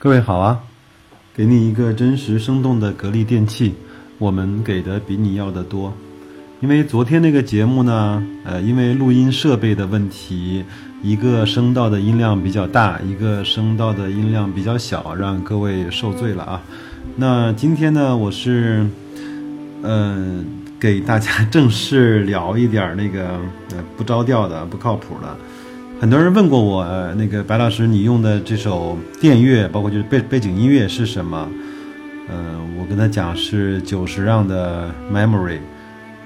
各位好啊，给你一个真实生动的格力电器，我们给的比你要的多。因为昨天那个节目呢，呃，因为录音设备的问题，一个声道的音量比较大，一个声道的音量比较小，让各位受罪了啊。那今天呢，我是，嗯，给大家正式聊一点那个呃不着调的、不靠谱的。很多人问过我，呃，那个白老师，你用的这首电乐，包括就是背背景音乐是什么？嗯，我跟他讲是久石让的《Memory》。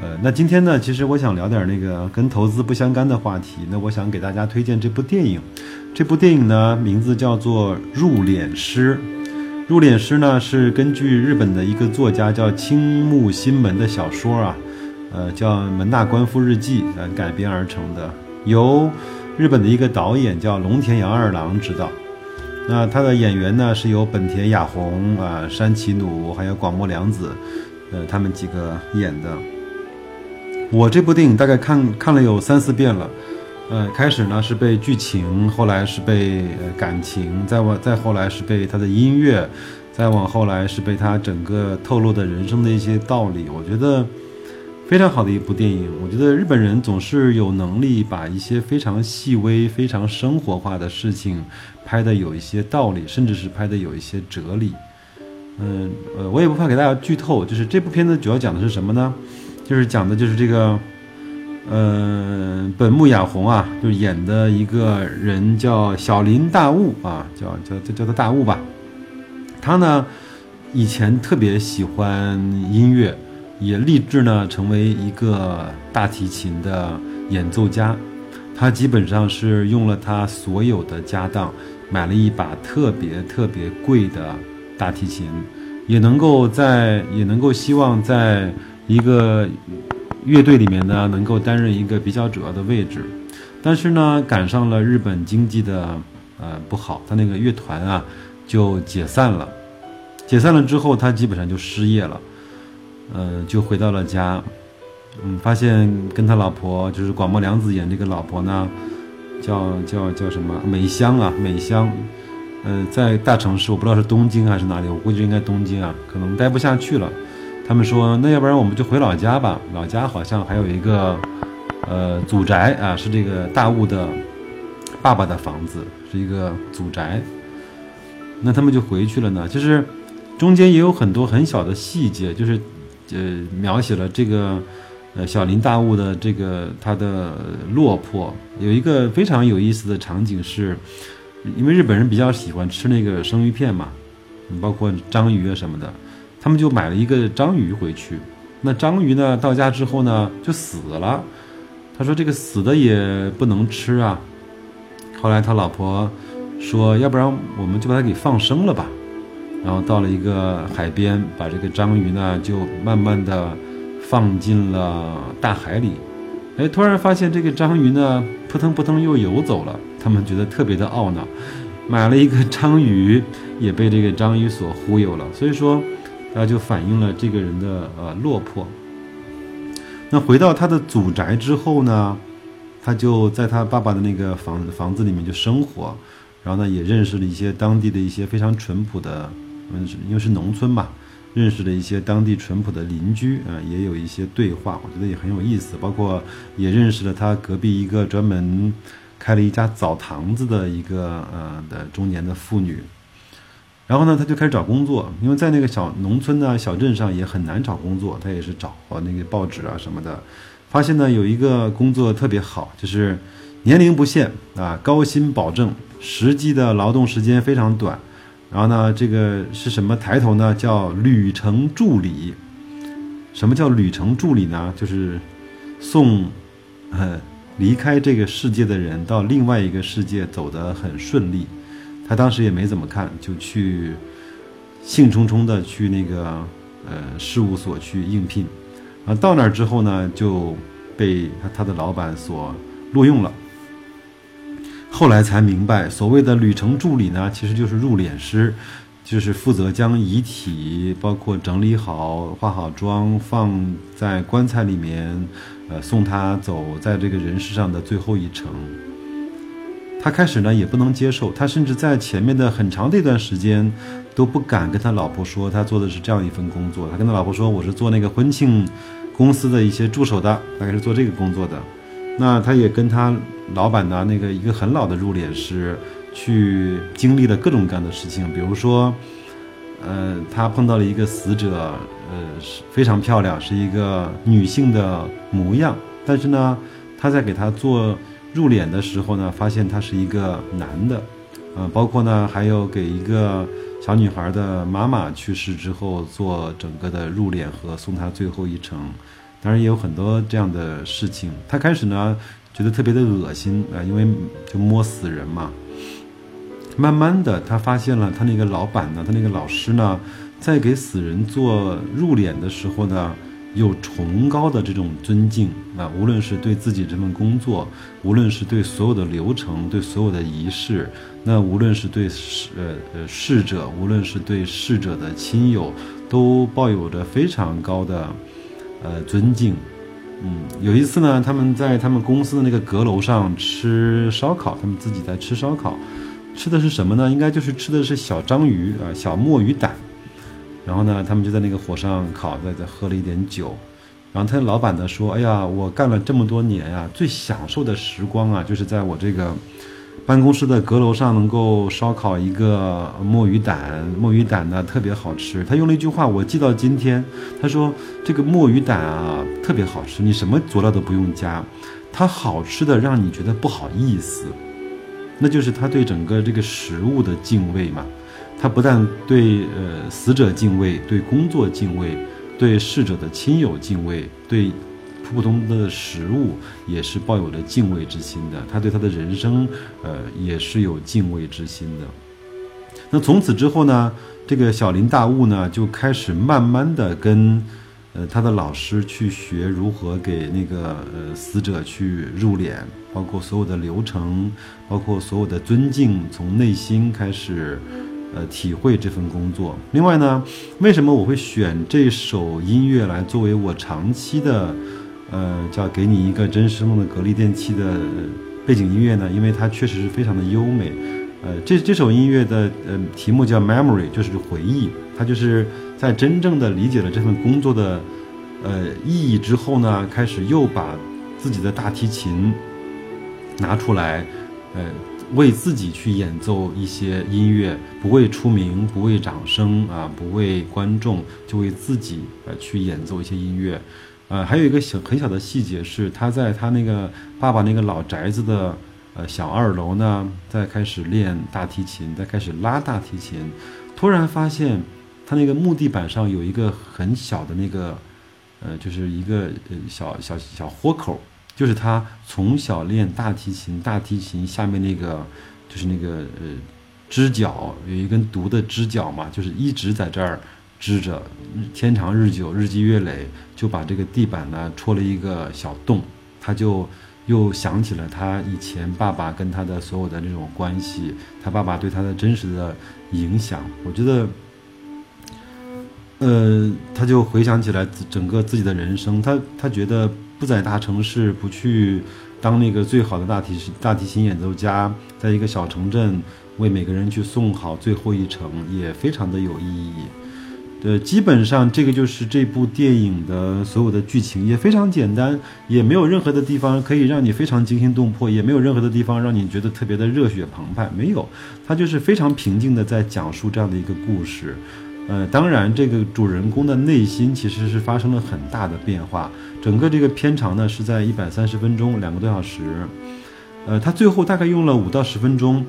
呃，那今天呢，其实我想聊点那个跟投资不相干的话题。那我想给大家推荐这部电影。这部电影呢，名字叫做《入殓师》。《入殓师》呢是根据日本的一个作家叫青木新门的小说啊，呃，叫《门大官夫日记》呃改编而成的，由。日本的一个导演叫龙田洋二郎执导，那他的演员呢是由本田雅弘啊、山崎努还有广末凉子，呃，他们几个演的。我这部电影大概看看了有三四遍了，呃，开始呢是被剧情，后来是被感情，再往再后来是被他的音乐，再往后来是被他整个透露的人生的一些道理。我觉得。非常好的一部电影，我觉得日本人总是有能力把一些非常细微、非常生活化的事情拍的有一些道理，甚至是拍的有一些哲理。嗯，呃，我也不怕给大家剧透，就是这部片子主要讲的是什么呢？就是讲的就是这个，嗯，本木雅弘啊，就是演的一个人叫小林大悟啊，叫叫叫叫他大悟吧。他呢，以前特别喜欢音乐。也立志呢成为一个大提琴的演奏家，他基本上是用了他所有的家当，买了一把特别特别贵的大提琴，也能够在也能够希望在一个乐队里面呢能够担任一个比较主要的位置，但是呢赶上了日本经济的呃不好，他那个乐团啊就解散了，解散了之后他基本上就失业了。呃，就回到了家，嗯，发现跟他老婆就是广末凉子演这个老婆呢，叫叫叫什么美香啊，美香，呃，在大城市，我不知道是东京还是哪里，我估计应该东京啊，可能待不下去了。他们说，那要不然我们就回老家吧，老家好像还有一个呃祖宅啊，是这个大雾的爸爸的房子，是一个祖宅。那他们就回去了呢。其实中间也有很多很小的细节，就是。呃，描写了这个，呃，小林大悟的这个他的落魄。有一个非常有意思的场景是，因为日本人比较喜欢吃那个生鱼片嘛，包括章鱼啊什么的，他们就买了一个章鱼回去。那章鱼呢，到家之后呢，就死了。他说这个死的也不能吃啊。后来他老婆说，要不然我们就把它给放生了吧。然后到了一个海边，把这个章鱼呢就慢慢的放进了大海里。哎，突然发现这个章鱼呢扑腾扑腾又游走了，他们觉得特别的懊恼，买了一个章鱼，也被这个章鱼所忽悠了。所以说，他就反映了这个人的呃落魄。那回到他的祖宅之后呢，他就在他爸爸的那个房房子里面就生活，然后呢也认识了一些当地的一些非常淳朴的。因为是农村嘛，认识了一些当地淳朴的邻居啊，也有一些对话，我觉得也很有意思。包括也认识了他隔壁一个专门开了一家澡堂子的一个呃的中年的妇女。然后呢，他就开始找工作，因为在那个小农村呢、小镇上也很难找工作，他也是找那个报纸啊什么的，发现呢有一个工作特别好，就是年龄不限啊，高薪保证，实际的劳动时间非常短。然后呢，这个是什么抬头呢？叫旅程助理。什么叫旅程助理呢？就是送，呃，离开这个世界的人到另外一个世界走得很顺利。他当时也没怎么看，就去兴冲冲的去那个呃事务所去应聘。啊，到那儿之后呢，就被他他的老板所录用了。后来才明白，所谓的旅程助理呢，其实就是入殓师，就是负责将遗体包括整理好、化好妆，放在棺材里面，呃，送他走在这个人世上的最后一程。他开始呢也不能接受，他甚至在前面的很长的一段时间都不敢跟他老婆说他做的是这样一份工作。他跟他老婆说：“我是做那个婚庆公司的一些助手的，大概是做这个工作的。”那他也跟他老板呢那个一个很老的入殓师去经历了各种各样的事情，比如说，呃，他碰到了一个死者，呃，是非常漂亮，是一个女性的模样，但是呢，他在给他做。入殓的时候呢，发现他是一个男的，呃，包括呢，还有给一个小女孩的妈妈去世之后做整个的入殓和送她最后一程，当然也有很多这样的事情。他开始呢觉得特别的恶心啊，因为就摸死人嘛。慢慢的，他发现了他那个老板呢，他那个老师呢，在给死人做入殓的时候呢。有崇高的这种尊敬啊，无论是对自己这份工作，无论是对所有的流程，对所有的仪式，那无论是对逝呃呃逝者，无论是对逝者的亲友，都抱有着非常高的呃尊敬。嗯，有一次呢，他们在他们公司的那个阁楼上吃烧烤，他们自己在吃烧烤，吃的是什么呢？应该就是吃的是小章鱼啊，小墨鱼胆。然后呢，他们就在那个火上烤，在在喝了一点酒。然后他的老板呢说：“哎呀，我干了这么多年呀，最享受的时光啊，就是在我这个办公室的阁楼上能够烧烤一个墨鱼胆。墨鱼胆呢特别好吃。他用了一句话，我记到今天。他说：这个墨鱼胆啊特别好吃，你什么佐料都不用加，它好吃的让你觉得不好意思。那就是他对整个这个食物的敬畏嘛。”他不但对呃死者敬畏，对工作敬畏，对逝者的亲友敬畏，对普普通的食物也是抱有着敬畏之心的。他对他的人生，呃，也是有敬畏之心的。那从此之后呢，这个小林大悟呢，就开始慢慢的跟，呃，他的老师去学如何给那个呃死者去入殓，包括所有的流程，包括所有的尊敬，从内心开始。呃，体会这份工作。另外呢，为什么我会选这首音乐来作为我长期的，呃，叫给你一个真实梦的格力电器的背景音乐呢？因为它确实是非常的优美。呃，这这首音乐的呃题目叫 Memory，就是回忆。它就是在真正的理解了这份工作的呃意义之后呢，开始又把自己的大提琴拿出来，呃。为自己去演奏一些音乐，不为出名，不为掌声啊，不为观众，就为自己呃去演奏一些音乐，呃，还有一个小很小的细节是，他在他那个爸爸那个老宅子的呃小二楼呢，在开始练大提琴，在开始拉大提琴，突然发现他那个木地板上有一个很小的那个，呃，就是一个呃小小小豁口。就是他从小练大提琴，大提琴下面那个就是那个呃支脚有一根独的支脚嘛，就是一直在这儿支着，天长日久，日积月累，就把这个地板呢戳了一个小洞。他就又想起了他以前爸爸跟他的所有的那种关系，他爸爸对他的真实的影响。我觉得，呃，他就回想起来整个自己的人生，他他觉得。不在大城市，不去当那个最好的大提琴大提琴演奏家，在一个小城镇为每个人去送好最后一程，也非常的有意义。呃，基本上这个就是这部电影的所有的剧情，也非常简单，也没有任何的地方可以让你非常惊心动魄，也没有任何的地方让你觉得特别的热血澎湃，没有，它就是非常平静的在讲述这样的一个故事。呃，当然，这个主人公的内心其实是发生了很大的变化。整个这个片长呢是在一百三十分钟，两个多小时。呃，他最后大概用了五到十分钟，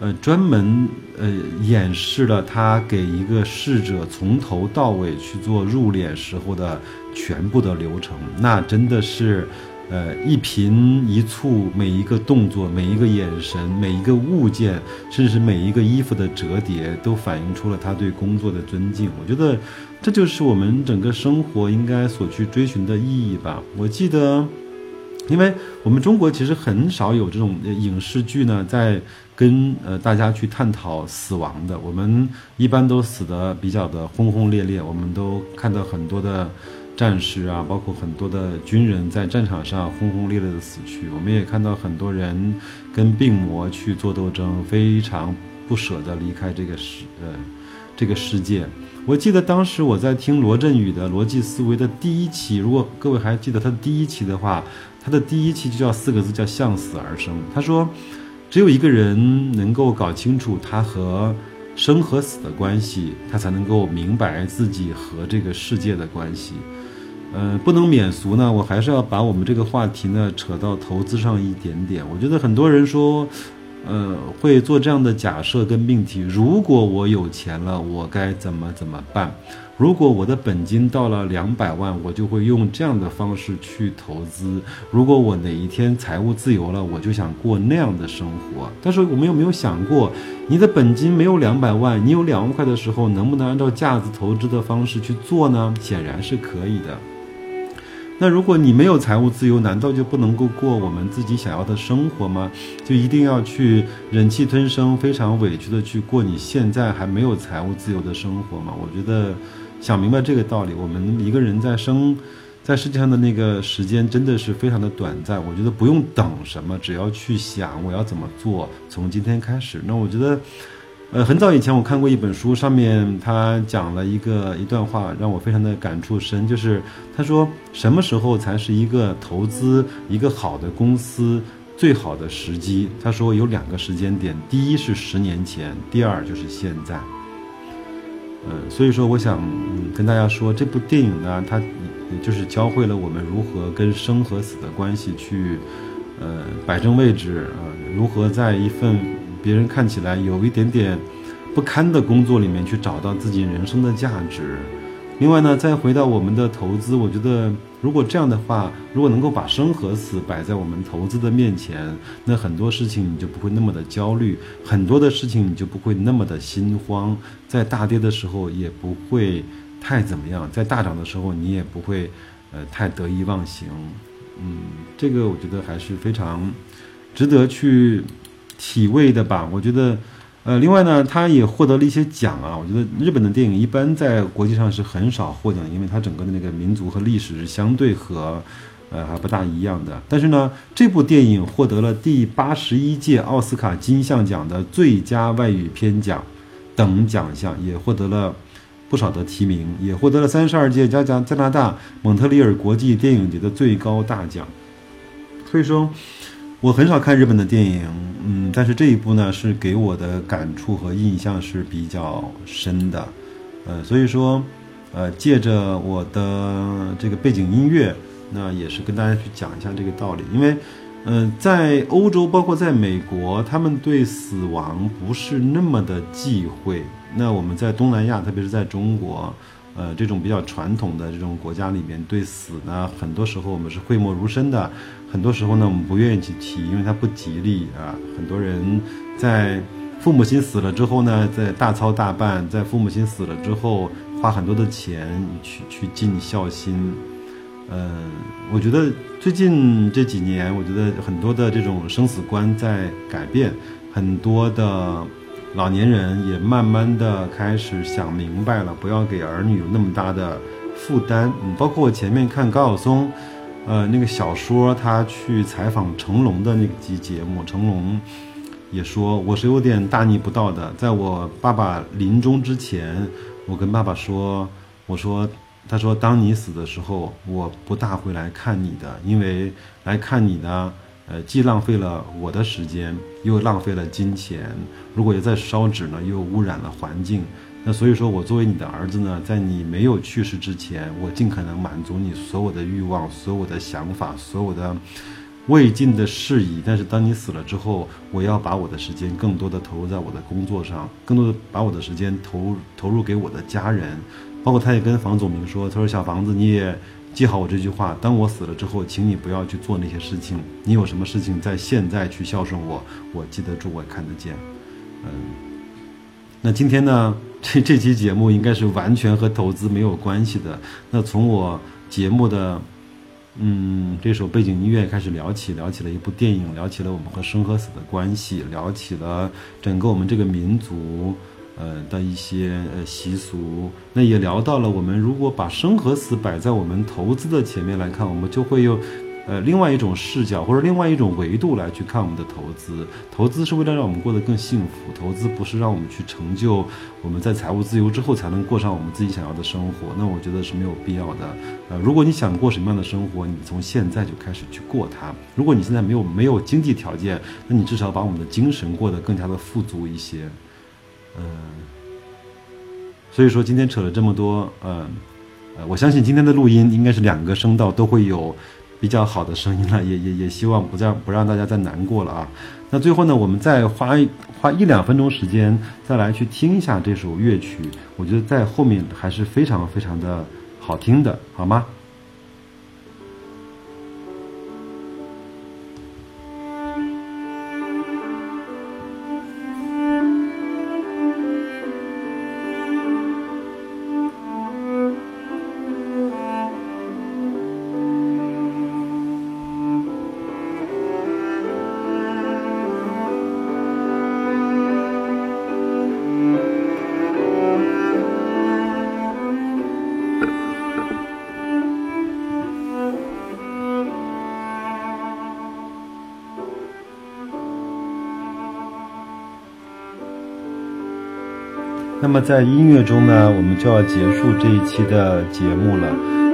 呃，专门呃演示了他给一个逝者从头到尾去做入殓时候的全部的流程。那真的是。呃，一颦一蹙，每一个动作，每一个眼神，每一个物件，甚至每一个衣服的折叠，都反映出了他对工作的尊敬。我觉得，这就是我们整个生活应该所去追寻的意义吧。我记得，因为我们中国其实很少有这种影视剧呢，在跟呃大家去探讨死亡的。我们一般都死的比较的轰轰烈烈，我们都看到很多的。战士啊，包括很多的军人在战场上轰轰烈烈的死去。我们也看到很多人跟病魔去做斗争，非常不舍得离开这个世呃这个世界。我记得当时我在听罗振宇的逻辑思维的第一期，如果各位还记得他的第一期的话，他的第一期就叫四个字，叫向死而生。他说，只有一个人能够搞清楚他和生和死的关系，他才能够明白自己和这个世界的关系。嗯，不能免俗呢，我还是要把我们这个话题呢扯到投资上一点点。我觉得很多人说。呃，会做这样的假设跟命题：如果我有钱了，我该怎么怎么办？如果我的本金到了两百万，我就会用这样的方式去投资。如果我哪一天财务自由了，我就想过那样的生活。但是我们有没有想过，你的本金没有两百万，你有两万块的时候，能不能按照价值投资的方式去做呢？显然是可以的。那如果你没有财务自由，难道就不能够过我们自己想要的生活吗？就一定要去忍气吞声，非常委屈的去过你现在还没有财务自由的生活吗？我觉得，想明白这个道理，我们一个人在生，在世界上的那个时间真的是非常的短暂。我觉得不用等什么，只要去想我要怎么做，从今天开始。那我觉得。呃，很早以前我看过一本书，上面他讲了一个一段话，让我非常的感触深。就是他说，什么时候才是一个投资一个好的公司最好的时机？他说有两个时间点，第一是十年前，第二就是现在。嗯，所以说我想跟大家说，这部电影呢，它就是教会了我们如何跟生和死的关系去呃摆正位置啊，如何在一份。别人看起来有一点点不堪的工作里面去找到自己人生的价值。另外呢，再回到我们的投资，我觉得如果这样的话，如果能够把生和死摆在我们投资的面前，那很多事情你就不会那么的焦虑，很多的事情你就不会那么的心慌，在大跌的时候也不会太怎么样，在大涨的时候你也不会呃太得意忘形。嗯，这个我觉得还是非常值得去。体味的吧，我觉得，呃，另外呢，他也获得了一些奖啊。我觉得日本的电影一般在国际上是很少获奖，因为它整个的那个民族和历史是相对和，呃，还不大一样的。但是呢，这部电影获得了第八十一届奥斯卡金像奖的最佳外语片奖等奖项，也获得了不少的提名，也获得了三十二届加加加拿大蒙特利尔国际电影节的最高大奖。所以说。我很少看日本的电影，嗯，但是这一部呢是给我的感触和印象是比较深的，呃，所以说，呃，借着我的这个背景音乐，那也是跟大家去讲一下这个道理，因为，嗯，在欧洲，包括在美国，他们对死亡不是那么的忌讳，那我们在东南亚，特别是在中国。呃，这种比较传统的这种国家里面，对死呢，很多时候我们是讳莫如深的，很多时候呢，我们不愿意去提，因为它不吉利啊。很多人在父母亲死了之后呢，在大操大办，在父母亲死了之后，花很多的钱去去尽孝心。嗯，我觉得最近这几年，我觉得很多的这种生死观在改变，很多的。老年人也慢慢的开始想明白了，不要给儿女有那么大的负担。嗯，包括我前面看高晓松，呃，那个小说，他去采访成龙的那集节目，成龙也说我是有点大逆不道的。在我爸爸临终之前，我跟爸爸说，我说，他说当你死的时候，我不大会来看你的，因为来看你呢。呃，既浪费了我的时间，又浪费了金钱。如果也在烧纸呢，又污染了环境。那所以说，我作为你的儿子呢，在你没有去世之前，我尽可能满足你所有的欲望、所有的想法、所有的未尽的事宜。但是当你死了之后，我要把我的时间更多的投入在我的工作上，更多的把我的时间投投入给我的家人。包括他也跟房祖名说：“他说小房子，你也。”记好我这句话，当我死了之后，请你不要去做那些事情。你有什么事情在现在去孝顺我，我记得住，我看得见。嗯，那今天呢，这这期节目应该是完全和投资没有关系的。那从我节目的嗯这首背景音乐开始聊起，聊起了一部电影，聊起了我们和生和死的关系，聊起了整个我们这个民族。呃的一些呃习俗，那也聊到了我们如果把生和死摆在我们投资的前面来看，我们就会有。呃，另外一种视角或者另外一种维度来去看我们的投资，投资是为了让我们过得更幸福，投资不是让我们去成就我们在财务自由之后才能过上我们自己想要的生活，那我觉得是没有必要的。呃，如果你想过什么样的生活，你从现在就开始去过它。如果你现在没有没有经济条件，那你至少把我们的精神过得更加的富足一些。嗯，所以说今天扯了这么多，嗯，呃，我相信今天的录音应该是两个声道都会有。比较好的声音了，也也也希望不再不让大家再难过了啊。那最后呢，我们再花花一两分钟时间，再来去听一下这首乐曲，我觉得在后面还是非常非常的好听的，好吗？那么在音乐中呢，我们就要结束这一期的节目了，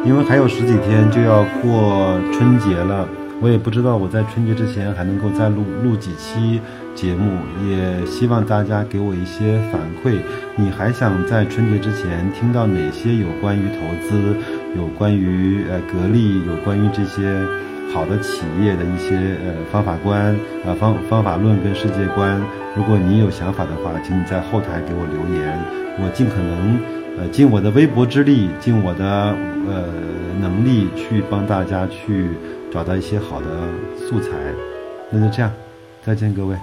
因为还有十几天就要过春节了。我也不知道我在春节之前还能够再录录几期节目，也希望大家给我一些反馈。你还想在春节之前听到哪些有关于投资、有关于呃格力、有关于这些？好的企业的一些呃方法观呃方方法论跟世界观，如果你有想法的话，请你在后台给我留言，我尽可能呃尽我的微薄之力，尽我的呃能力去帮大家去找到一些好的素材。那就这样，再见各位。